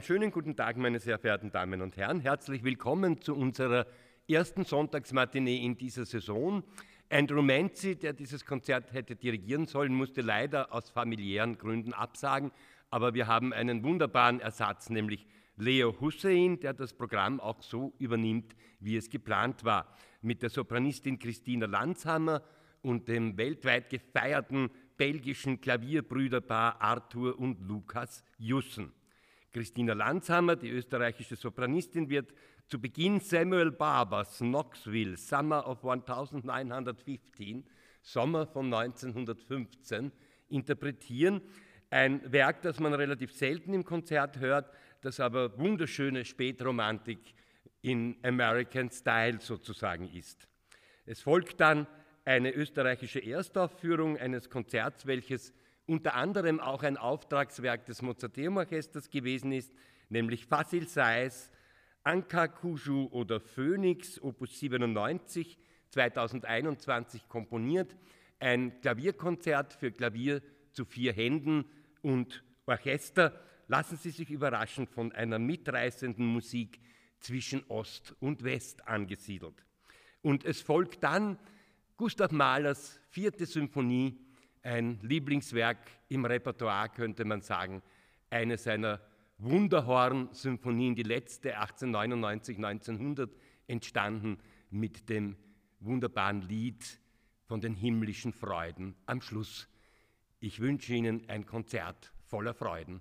schönen guten Tag, meine sehr verehrten Damen und Herren. Herzlich willkommen zu unserer ersten Sonntagsmatinee in dieser Saison. Andrew Manzi, der dieses Konzert hätte dirigieren sollen, musste leider aus familiären Gründen absagen. Aber wir haben einen wunderbaren Ersatz, nämlich Leo Hussein, der das Programm auch so übernimmt, wie es geplant war. Mit der Sopranistin Christina Landshammer und dem weltweit gefeierten belgischen Klavierbrüderpaar Arthur und Lukas Jussen. Christina Landshammer, die österreichische Sopranistin, wird zu Beginn Samuel Barbers Knoxville, Summer of 1915, Sommer von 1915, interpretieren. Ein Werk, das man relativ selten im Konzert hört, das aber wunderschöne Spätromantik in American Style sozusagen ist. Es folgt dann eine österreichische Erstaufführung eines Konzerts, welches unter anderem auch ein Auftragswerk des Mozarteum-Orchesters gewesen ist, nämlich Fasil Sais, Anka Kuju oder Phoenix, Opus 97, 2021 komponiert, ein Klavierkonzert für Klavier zu vier Händen und Orchester. Lassen Sie sich überraschen von einer mitreißenden Musik zwischen Ost und West angesiedelt. Und es folgt dann Gustav Mahlers vierte Symphonie, ein Lieblingswerk im Repertoire, könnte man sagen, eine seiner Wunderhorn-Symphonien, die letzte 1899, 1900 entstanden mit dem wunderbaren Lied von den himmlischen Freuden am Schluss. Ich wünsche Ihnen ein Konzert voller Freuden.